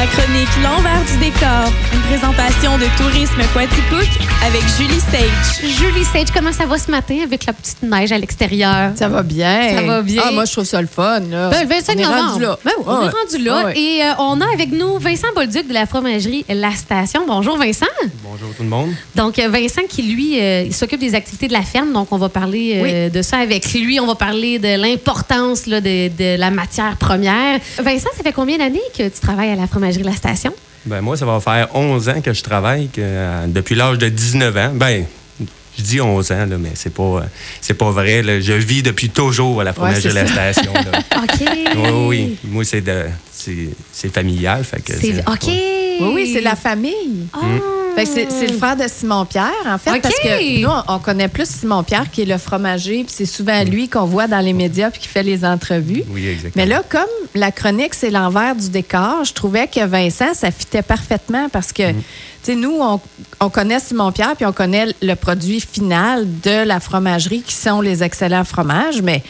La chronique L'envers du décor. Une présentation de Tourisme Quaticook avec Julie Sage. Julie Sage, comment ça va ce matin avec la petite neige à l'extérieur? Ça va bien. Ça va bien. Ah, moi, je trouve ça le fun. Là. Ben, le 25 on est novembre. rendu là. Ben oui, on est rendu là. Ouais. Et euh, on a avec nous Vincent Bolduc de la fromagerie La Station. Bonjour Vincent. Bonjour tout le monde. Donc euh, Vincent qui lui euh, il s'occupe des activités de la ferme. Donc on va parler euh, de ça avec lui. On va parler de l'importance là, de, de la matière première. Vincent, ça fait combien d'années que tu travailles à la fromagerie? La Station? Ben moi, ça va faire 11 ans que je travaille, que, euh, depuis l'âge de 19 ans. Ben, je dis 11 ans, là, mais c'est pas, euh, c'est pas vrai. là. Je vis depuis toujours à la fromagerie c'est de la ça. station. là. OK. oui, oui. Moi, c'est, de, c'est, c'est familial. Fait que C'est- c'est- OK. Oui, oui, c'est la famille. Ah. Que c'est, c'est le frère de Simon-Pierre, en fait, parce que nous, on, on connaît plus Simon-Pierre qui est le fromager, puis c'est souvent lui qu'on voit dans les médias puis qui fait les entrevues. Oui, exactement. Mais là, comme la chronique, c'est l'envers du décor, je trouvais que Vincent, ça fitait parfaitement parce que, tu sais, nous, on, on connaît Simon-Pierre puis on connaît le produit final de la fromagerie qui sont les excellents fromages, mais.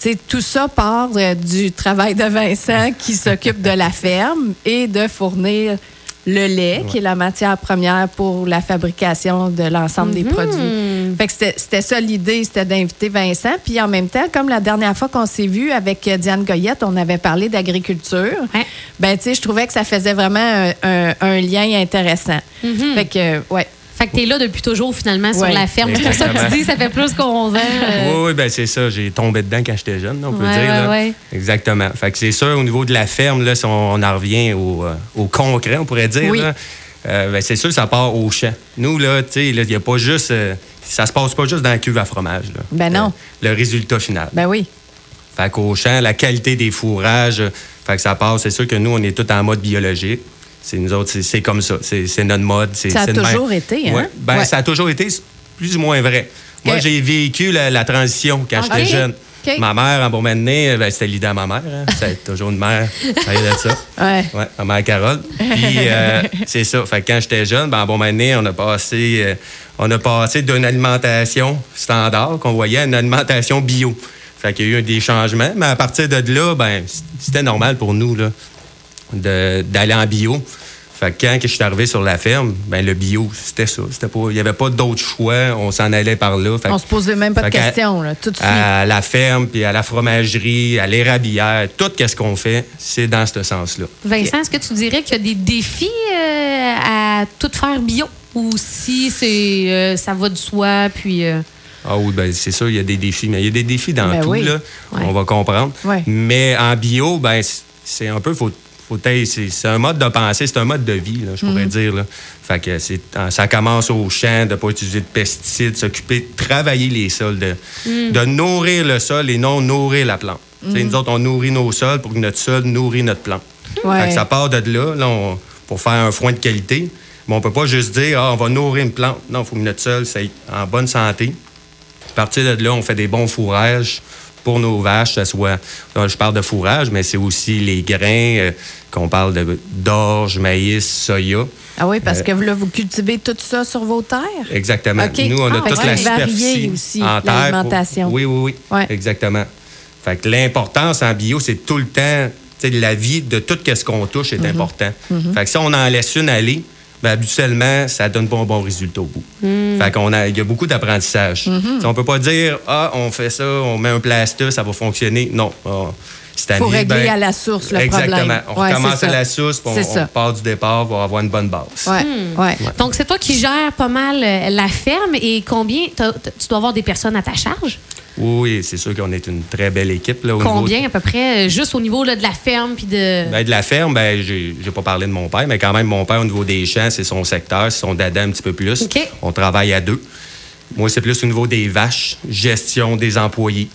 tu sais, tout ça part euh, du travail de Vincent qui s'occupe de la ferme et de fournir le lait, qui est la matière première pour la fabrication de l'ensemble des produits. Fait que c'était- ça l'idée, c'était d'inviter Vincent. Puis en même temps, comme la dernière fois qu'on s'est vu avec Diane Goyette, on avait parlé d'agriculture. Ben, tu sais, je trouvais que ça faisait vraiment un, un- un lien intéressant. Fait que, euh, ouais. Fait que t'es là depuis toujours, finalement, sur Ouais. la ferme. C'est ça que tu Exactement. dis, ça fait plus qu'onze ans. euh, Oui, oui, ben c'est ça. J'ai tombé dedans quand j'étais jeune, on peut Ouais, dire. ouais, là. ouais. Exactement. Fait que c'est sûr, au niveau de la ferme, là, si on, on en revient au, euh, au concret, on pourrait dire, Oui. là, euh, ben, c'est sûr, ça part au champ. Nous, là, tu sais, là, il n'y a pas juste. euh, ça se passe pas juste dans la cuve à fromage. Là. Ben non. Le, le résultat final. Ben oui. Fait qu'au champ, la qualité des fourrages, euh, fait que ça passe. C'est sûr que nous, on est tous en mode biologique. C'est nous autres, c'est- comme ça. C'est notre mode. c'est- Ça a même. toujours été, hein? Ouais. Ben, Ouais. ça a toujours été plus ou moins vrai. Moi, j'ai vécu la, la transition quand Ok. j'étais jeune. Ma mère, en bon moment donné, ben, c'était l'idée à ma mère. Hein. C'est toujours une mère. Ça y est de ça. Ouais. Ouais, ma mère Carole. Puis euh, c'est ça. Fait que quand j'étais jeune, ben, en bon moment donné, on a passé, euh, on a passé d'une alimentation standard qu'on voyait à une alimentation bio. Fait qu'il y a eu des changements, mais à partir de là, ben, c'était normal pour nous là, d'aller en bio. Fait que quand que je suis arrivé sur la ferme, ben, le bio, c'était ça. C'était pas, il n'y avait pas d'autre choix. On s'en allait par là. Fait On se posait même pas de questions, là, tout de suite. À la ferme, puis à la fromagerie, à l'érablière, tout ce qu'on fait, c'est dans ce sens-là. Vincent, est-ce que tu dirais qu'il y a des défis euh, à tout faire bio? Ou si c'est euh, ça va de soi, puis... euh, Ah oui, ben, c'est sûr, il y a des défis, mais il y a des défis dans Ben tout, oui. là. Ouais. On va comprendre. Ouais. Mais en bio, ben, c'est un peu, faut, c'est c'est un mode de pensée, c'est un mode de vie, là, je pourrais Mhm. dire. Là. Fait que ça commence au champ, de ne pas utiliser de pesticides, s'occuper de travailler les sols, de, Mhm. de nourrir le sol et non nourrir la plante. Sais, Nous autres, on nourrit nos sols pour que notre sol nourrit notre plante. Ouais. Fait que ça part de là, là, on- pour faire un foin de qualité. Mais on peut pas juste dire, ah, on va nourrir une plante. Non, il faut que notre sol soit en bonne santé. À partir de là, on fait des bons fourrages pour nos vaches. Ça soit, là, je parle de fourrage, mais c'est aussi les grains, euh, qu'on parle de- d'orge, maïs, soya. Ah oui, parce Euh, que là, vous cultivez tout ça sur vos terres? Exactement. OK. Nous, on a Ah, toute ouais. la superficie aussi, en terre. pour- l'alimentation. Oui, oui, oui. Ouais. Exactement. Fait que l'importance en bio, c'est tout le temps, tu sais, la vie de tout ce qu'on touche Mm-hmm. est important. Fait que si on en laisse une aller, ben, habituellement, ça donne pas un bon résultat au bout. Mm. Fait qu'on a, il y a beaucoup d'apprentissage. Mm-hmm. On peut pas dire, ah, on fait ça, on met un plaster, ça va fonctionner. Non. Ah, cette Faut année, régler ben, à la source le Exactement. problème. On Ouais, recommence à la source, puis on, on part du départ pour avoir une bonne base. Ouais, ouais. Donc, c'est toi qui gères pas mal euh, la ferme et combien... tu dois avoir des personnes à ta charge? Oui, c'est sûr qu'on est une très belle équipe. Là, au Combien à peu près, euh, juste au niveau là, de la ferme puis de... Ben, de la ferme, ben, j'ai pas parlé de mon père, mais quand même, mon père, au niveau des champs, c'est son secteur, c'est son dada un petit peu plus. OK. On travaille à deux. Moi, c'est plus au niveau des vaches, gestion des employés.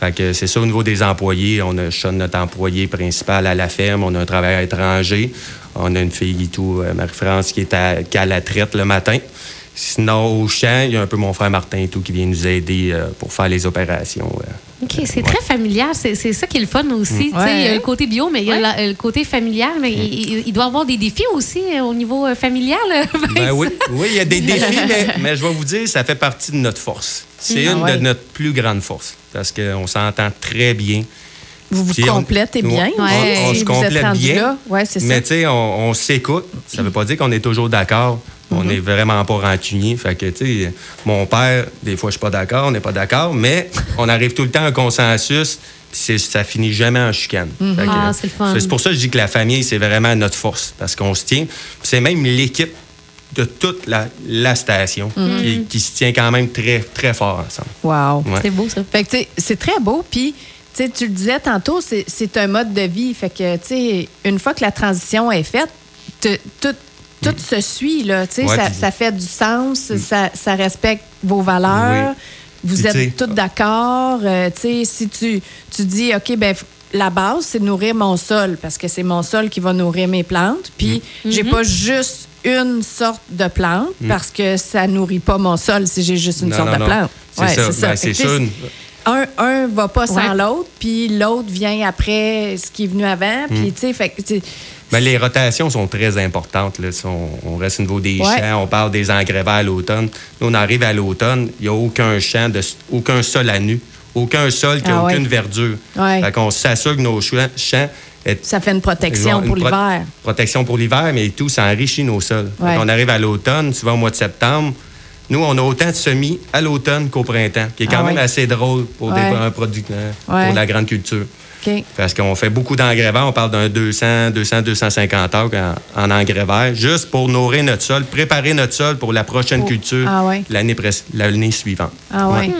Fait que c'est ça, au niveau des employés, on a Sean, notre employé principal à la ferme, on a un travailleur étranger, on a une fille et tout, euh, Marie-France, qui est à, qui est à la traite le matin. Sinon, au champ, il y a un peu mon frère Martin et tout qui vient nous aider euh, pour faire les opérations. euh. OK, c'est très familial. C'est c'est ça qui est le fun aussi. Tu sais, Il y a le côté bio, mais il y a la- le côté familial. Mais il, il- il doit y avoir des défis aussi euh, au niveau euh, familial. Ben oui, oui, il y a des défis, mais, mais je vais vous dire, ça fait partie de notre force. C'est Ah une ouais. de notre plus grandes forces parce qu'on s'entend très bien. Vous vous on- complétez bien. on- Ouais. on, Si se complète bien. là. Mais tu sais, on, on s'écoute. Ça veut pas dire qu'on est toujours d'accord. On n'est vraiment pas rancunier. Fait que, tu sais, mon père, des fois, je suis pas d'accord, on n'est pas d'accord, mais on arrive tout le temps à un consensus. Puis ça finit jamais en chicane. Que, Ah, c'est pour ça que je dis que la famille, c'est vraiment notre force. Parce qu'on se tient. C'est même l'équipe de toute la, la station Mm-hmm. qui, qui se tient quand même très, très fort ensemble. Wow. Ouais. C'est beau, ça. Fait que, c'est très beau. Puis, tu le disais tantôt, c'est- un mode de vie. Fait que, tu sais, une fois que la transition est faite, te- tout, tout se suit, là. Tu sais, Ouais, ça, fait du sens, ça, ça respecte vos valeurs. Oui. Vous Puis, êtes tous d'accord. Euh, tu sais, si tu, tu dis, OK, ben la base, c'est de nourrir mon sol parce que c'est mon sol qui va nourrir mes plantes. Puis, Mm. j'ai pas juste une sorte de plante parce que ça nourrit pas mon sol si j'ai juste une Non, sorte non, de non. plante. C'est Ouais, ça. c'est ça. Ben, Fait que, c'est ça. un, un va pas sans Ouais. l'autre, puis l'autre vient après ce qui est venu avant. Puis, tu sais, sais, Ben, les rotations sont très importantes. Là. Si on, on reste au niveau des Ouais. champs, on parle des engrais verts à l'automne. Nous, on arrive à l'automne, il n'y a aucun champ, de, aucun sol à nu, aucun sol qui n'a Ah ouais. aucune verdure. Ouais. Fait qu'on s'assure que nos champs, ça fait une protection Une pour pro- l'hiver. Protection pour l'hiver, mais tout, ça enrichit nos sols. Ouais. On arrive à l'automne, souvent au mois de septembre. Nous, on a autant de semis à l'automne qu'au printemps, qui est quand Ah même ouais. assez drôle pour, des- un producteur, Ouais. pour la grande culture. Parce qu'on fait beaucoup d'engrais verts. On parle d'un 200, 200, 250 acres en, en engrais verts, juste pour nourrir notre sol, préparer notre sol pour la prochaine Oh. culture Ah ouais. l'année suivante. Ah ouais.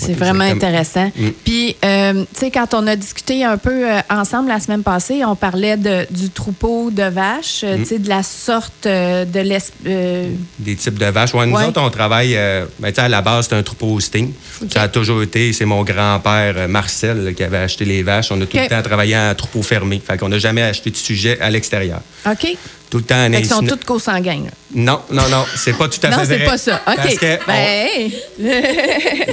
C'est vraiment intéressant. Mm. Puis, euh, tu sais, quand on a discuté un peu euh, ensemble la semaine passée, on parlait de, du troupeau de vaches, Mm. euh, tu sais, de la sorte de l'es... euh, Des types de vaches. Ouais, nous Ouais. autres, on travaille. ben, tu sais, à la base, c'est un troupeau Sting. Ça a toujours été. C'est mon grand-père, Marcel, là, qui avait acheté les vaches. On a tout OK. le temps travaillé en troupeau fermé. Fait qu'on n'a jamais acheté de sujet à l'extérieur. OK. Tout le temps qu'ils sont co-sanguins. là. Non, non, non. C'est pas tout à Non, fait c'est vrai. pas ça. OK. Parce que Ben,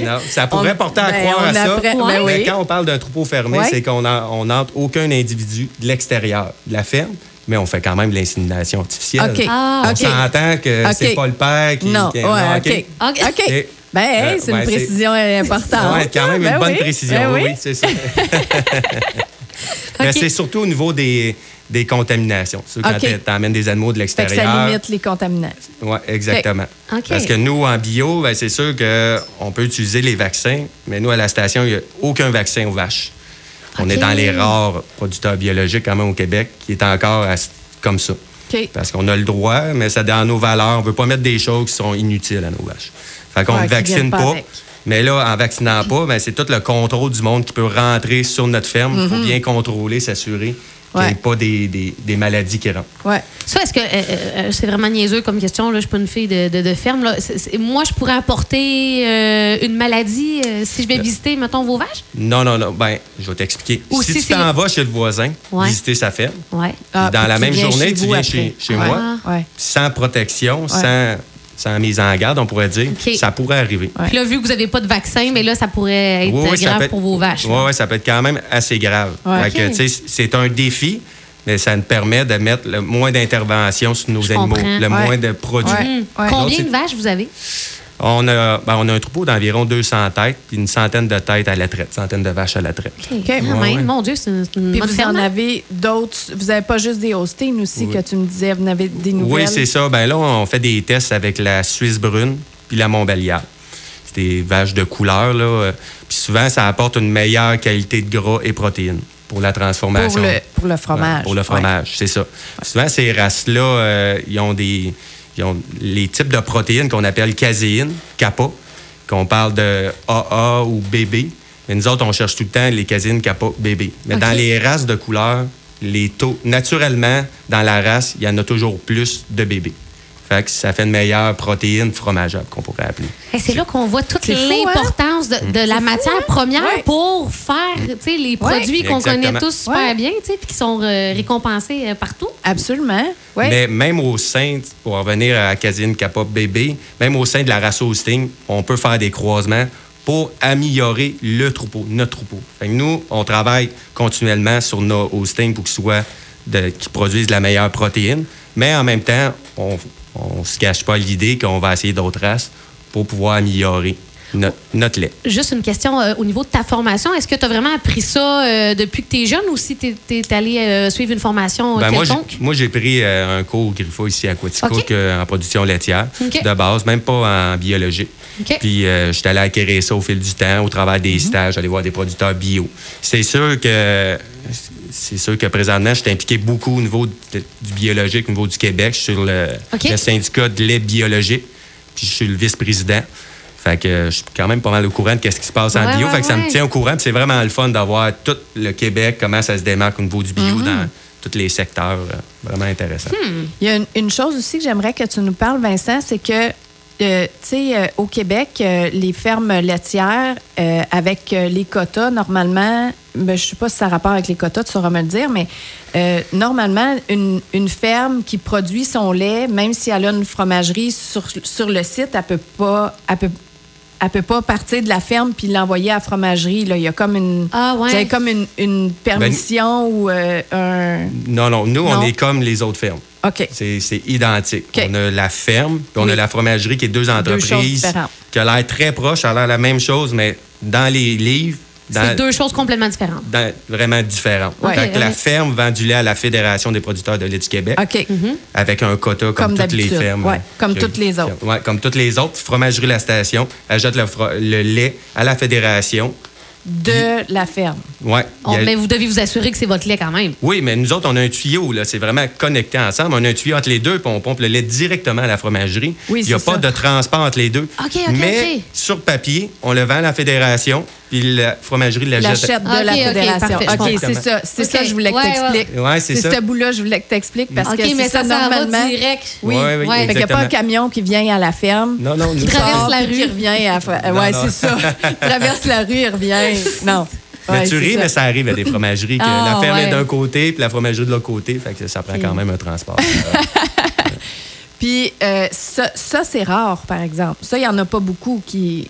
on-. Non, ça pourrait On- porter à ben, croire à ça. ben Mais oui. quand on parle d'un troupeau fermé, c'est qu'on on n'entre aucun individu de l'extérieur de la ferme, mais on fait quand même de l'insémination artificielle. OK. Ah, On s'entend que c'est pas le père qui. Non, qui- ouais, non, OK. OK. Ben, hey, Euh, c'est une c'est- précision importante. Ouais, quand même Ben une bonne oui. précision. Ben oui, oui. oui, c'est ça. Mais c'est surtout au niveau des, des contaminations. C'est quand tu amènes des animaux de que ça l'extérieur. limite les contaminations. Oui, exactement. Parce que nous, en bio, ben, c'est sûr qu'on peut utiliser les vaccins, mais nous, à la station, il n'y a aucun vaccin aux vaches. On est dans les rares producteurs biologiques, quand même, au Québec, qui est encore à- comme ça. Parce qu'on a le droit, mais ça dans nos valeurs. On ne veut pas mettre des choses qui sont inutiles à nos vaches. Fait qu'on ne vaccine pas. Mais là, en vaccinant pas, ben, c'est tout le contrôle du monde qui peut rentrer sur notre ferme. Il faut bien contrôler, s'assurer qu'il n'y ait pas des, des- des maladies qui rentrent. Ouais. Ça, est-ce que euh, euh, c'est vraiment niaiseux comme question? Là, je suis pas une fille de, de- de ferme. Là. Moi, je pourrais apporter euh, une maladie euh, si je vais visiter, mettons, vos vaches? Non, non, non. Ben, je vais t'expliquer. Ou si si tu t'en vas chez le voisin, Ouais. visiter sa ferme, Ouais. Ah, dans la même journée, tu viens après. chez, chez moi, sans protection, sans, sans mise en garde, on pourrait dire, OK. ça pourrait arriver. Ouais. Puis là, vu que vous n'avez pas de vaccin, mais là, ça pourrait être Oui, grave être- pour vos vaches. Oui, oui, ça peut être quand même assez grave. Ouais. C'est un défi, mais ça nous permet de mettre le moins d'intervention sur nos Je animaux, comprends. le Ouais. moins de produits. Ouais. Ouais. Combien de vaches vous avez? On, a, ben, on a un troupeau d'environ 200 têtes, puis une centaine de têtes à la traite, centaine de vaches à la traite. OK. Ouais, même, ouais. Mon Dieu, c'est une, Puis bonne vous ferme. en hein? avez d'autres. Vous n'avez pas juste des Holstein aussi Oui. que tu me disais. Vous en avez des nouvelles? Oui, c'est ça. Ben là, on fait des tests avec la Suisse brune puis la Montbéliard. C'est des vaches de couleur, là. euh, Puis souvent, ça apporte une meilleure qualité de gras et protéines pour la transformation. Pour le, pour le fromage. Ouais, pour le fromage, c'est ça. Souvent, ces races-là, euh, ils ont des. Ont les types de protéines qu'on appelle caséine, kappa, qu'on parle de AA ou BB. Mais nous autres, on cherche tout le temps les caséines kappa, BB. Mais dans les races de couleur, les taux, naturellement, dans la race, il y en a toujours plus de bébés. Fait que ça fait une meilleure protéine fromageable, qu'on pourrait appeler. Et c'est là qu'on voit toute C'est fou, hein? l'importance de, de la matière première Ouais. pour faire les produits qu'on Exactement. connaît tous super Ouais. bien, puis qui sont euh, récompensés euh, partout. Absolument. Mais même au sein, pour en revenir à Casine Kappa bébé, même au sein de la race Hosting, on peut faire des croisements pour améliorer le troupeau, notre troupeau. Fait que nous, on travaille continuellement sur nos Hosting pour qu'ils soient de, qu'ils produisent la meilleure protéine, mais en même temps, on ne se cache pas l'idée qu'on va essayer d'autres races pour pouvoir améliorer notre, notre lait. Juste une question euh, au niveau de ta formation. Est-ce que tu as vraiment appris ça euh, depuis que tu es jeune ou si tu es, allé euh, suivre une formation Ben, quelconque? moi, j'ai pris un cours au Griffo ici à euh, en production laitière de base, même pas en biologie. Puis euh, j'étais allé acquérir ça au fil du temps, au travers Mhm. des stages, aller voir des producteurs bio. C'est sûr que c'est sûr que présentement, je suis impliqué beaucoup au niveau de- du biologique, au niveau du Québec. Je suis sur le, syndicat de lait biologique, puis je suis le vice-président. Fait que euh, je suis quand même pas mal au courant de ce qui se passe en Ouais, bio. ouais, fait que ça me tient au courant. c'est vraiment le fun d'avoir tout le Québec, comment ça se démarque au niveau du bio Mhm. dans tous les secteurs. euh, vraiment intéressant. Hmm. Il y a une, une chose aussi que j'aimerais que tu nous parles, Vincent, c'est que, euh, tu sais, euh, au Québec, euh, les fermes laitières, avec les quotas, normalement, ben, je ne sais pas si ça a rapport avec les quotas, tu sauras me le dire, mais euh, normalement, une, une ferme qui produit son lait, même si elle a une fromagerie sur, sur le site, elle peut pas. Elle peut, elle peut pas partir de la ferme puis l'envoyer à la fromagerie. Là. Il y a comme une, Ah, ouais. comme une, une permission ou euh, un. Non, non, nous, Non? on est comme les autres fermes. OK. C'est c'est identique. OK. On a la ferme, puis on Oui. a la fromagerie qui est deux entreprises qui a l'air très proche, a l'air la même chose, mais dans les livres, C'est deux choses complètement différentes. dans- vraiment différentes. Ouais. La ferme vend du lait à la Fédération des producteurs de lait du Québec OK. avec un quota comme, Comme toutes les fermes. Ouais, comme Que- toutes les autres. Ouais, comme toutes les autres. Fromagerie La Station ajoute le, lait à la Fédération. De la ferme. A- mais vous devez vous assurer que c'est votre lait quand même. Oui, mais nous autres, on a un tuyau, là. C'est vraiment connecté ensemble. On a un tuyau entre les deux, puis on pompe le lait directement à la fromagerie. Oui, Il n'y a pas ça. de transport entre les deux. OK, OK, mais sur papier, on le vend à la fédération, puis la fromagerie l'achète. L'achète de OK, la fédération. OK, c'est ça. C'est ça que je voulais que Ouais, tu expliques. ouais. Ouais, c'est ça. ce bout-là, je voulais que tu expliques parce que mais c'est ça, ça, ça va normalement. direct. Oui, oui, Ouais. Fait qu'il n'y a pas un camion qui vient à la ferme. Non, non, nous, Qui traverse sort, la puis qui rue. revient à la Ouais, c'est ça. Il traverse la rue, il revient. Non. Mais Ouais, tu ris, ça. mais ça arrive à des fromageries que Ah, la ferme ouais. est d'un côté, puis la fromagerie de l'autre côté. Fait que ça prend quand même un transport. Puis euh, ça, ça, c'est rare, par exemple. Ça, il n'y en a pas beaucoup qui.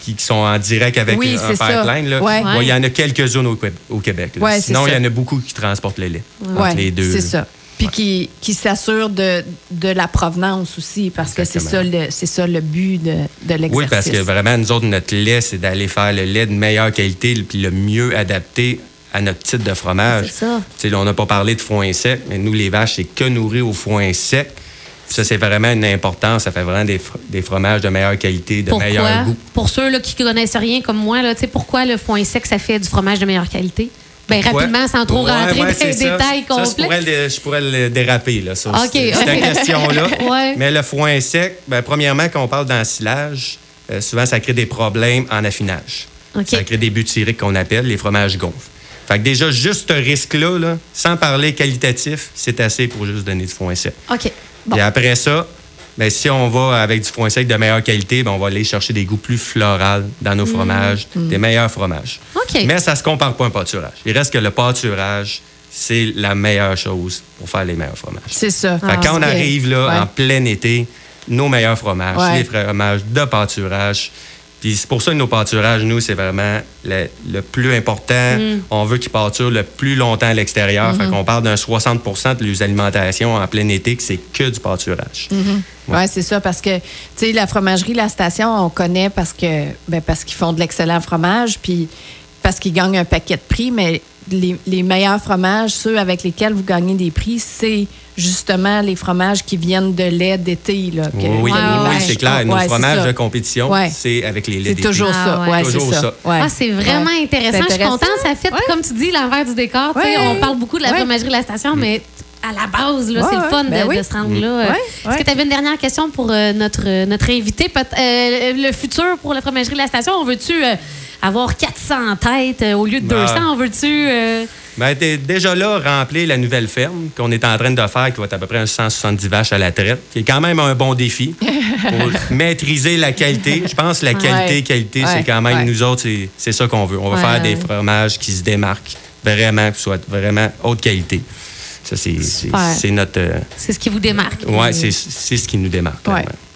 Qui, qui sont en direct avec Oui, un pipeline. Là. Ouais. Il y en a quelques-unes au, Qué- au Québec. Ouais, Sinon, il y en a beaucoup qui transportent le lait entre les deux. c'est ça. Puis qui, qui s'assure de, de la provenance aussi, parce que c'est ça, ça le but de, de l'exercice. Oui, parce que vraiment, nous autres, notre lait, c'est d'aller faire le lait de meilleure qualité puis le mieux adapté à notre type de fromage. C'est ça. Là, on n'a pas parlé de foin sec, mais nous, les vaches, c'est que nourrir au foin sec. Ça, c'est vraiment une importance. Ça fait vraiment des, fr- des fromages de meilleure qualité, de meilleur Pourquoi? goût. Pour ceux là, qui ne connaissent rien comme moi, là, pourquoi le foin sec, ça fait du fromage de meilleure qualité? Ben, Pourquoi? rapidement, sans trop Ouais, rentrer ouais, dans les ça. détails Ça, je complets. pourrais, le, je pourrais le déraper, là, ça. OK, C'est- OK. Cette question-là. Ouais. Mais le foin sec, ben, premièrement, quand on parle d'ensilage, euh, souvent, ça crée des problèmes en affinage. OK. Ça crée des butyriques qu'on appelle les fromages gonfles. Fait que déjà, juste ce risque-là, là, sans parler qualitatif, c'est assez pour juste donner du foin sec. OK. Bon. Et après ça, ben, si on va avec du foin sec de meilleure qualité, ben, on va aller chercher des goûts plus floraux dans nos fromages, des meilleurs fromages. Mm. Mais ça ne se compare pas à un pâturage. Il reste que le pâturage, c'est la meilleure chose pour faire les meilleurs fromages. C'est ça. Quand on Ah, arrive là, ouais. en plein été, nos meilleurs fromages, Ouais. les fromages de pâturage. Puis c'est pour ça que nos pâturages, nous, c'est vraiment le, le plus important. Mm. On veut qu'ils pâturent le plus longtemps à l'extérieur. Mm-hmm. Fait qu'on parle d'un 60% de leurs alimentations en plein été, que c'est que du pâturage. Oui, c'est ça, parce que, tu sais, la fromagerie, la station, on connaît parce que ben, parce qu'ils font de l'excellent fromage, puis parce qu'ils gagnent un paquet de prix, mais les, les meilleurs fromages, ceux avec lesquels vous gagnez des prix, c'est justement les fromages qui viennent de lait d'été. Là, que- Oui, oui, vaches- c'est clair. Nos Ouais, c'est fromages de compétition, Ouais. c'est avec les laits C'est d'été. toujours Ah, ça. Ouais, Toujours c'est ça. Ah, c'est vraiment Ouais. intéressant. C'est Je suis contente. Ça fait, Ouais. comme tu dis, l'envers du décor. Tu sais, Ouais. On parle beaucoup de la Ouais. fromagerie de la station, mais à la base, là, Ouais, c'est le fun de, Ben oui. de se rendre là. Ouais, Est-ce ouais. que tu avais une dernière question pour euh, notre, euh, notre invité? Euh, le futur pour la fromagerie de la station, on veut-tu avoir 400 têtes au lieu de Ben. 200? On veut-tu... t'es déjà là, remplir la nouvelle ferme qu'on est en train de faire, qui va être à peu près un 170 vaches à la traite, qui est quand même un bon défi pour maîtriser la qualité. Je pense que la qualité, Ouais. qualité, Ouais. c'est quand même, Ouais. nous autres, c'est- ça qu'on veut. On va faire des fromages qui se démarquent vraiment, qui soient vraiment haute qualité. Ça, c'est notre... euh, c'est ce qui vous démarque. c'est c'est ce qui nous démarque.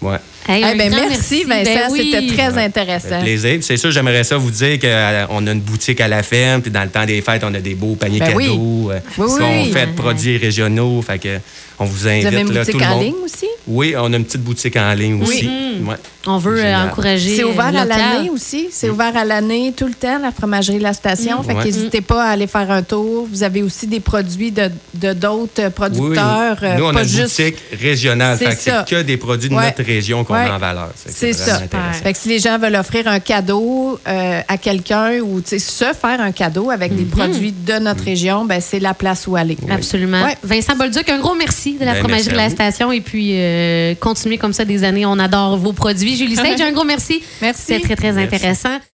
Ouais. Hey, ben, merci, Ben Vincent. oui. C'était très Ça fait intéressant. plaisir. C'est sûr, j'aimerais ça vous dire qu'on a une boutique à la ferme, puis dans le temps des fêtes, on a des beaux paniers Ben oui. cadeaux. euh, Oui, oui. faits de produits régionaux. Fait que on vous invite Vous avez une là, tout boutique en monde. ligne aussi? Oui, on a une petite boutique en ligne aussi. Ouais. On veut euh, Génial. encourager. C'est ouvert euh, à local. l'année aussi? C'est ouvert à l'année tout le temps, la fromagerie La Station? Fait Ouais. qu'hésitez pas à aller faire un tour. Vous avez aussi des produits de d'autres producteurs. nous, on pas a une juste... boutique régionale. C'est Fait que ça. C'est que des produits de notre région qu'on Ouais. met en valeur. C'est ça. Fait que si les gens veulent offrir un cadeau euh, à quelqu'un ou tu sais, se faire un cadeau avec Mhm. des produits de notre région, ben, c'est la place où aller. Absolument. Ouais. Vincent Bolduc, un gros merci de la Ben, fromagerie de la station et puis euh, continuez comme ça des années. On adore vos produits. Julie Sage, un gros merci. Merci. C'était très, très Merci. intéressant.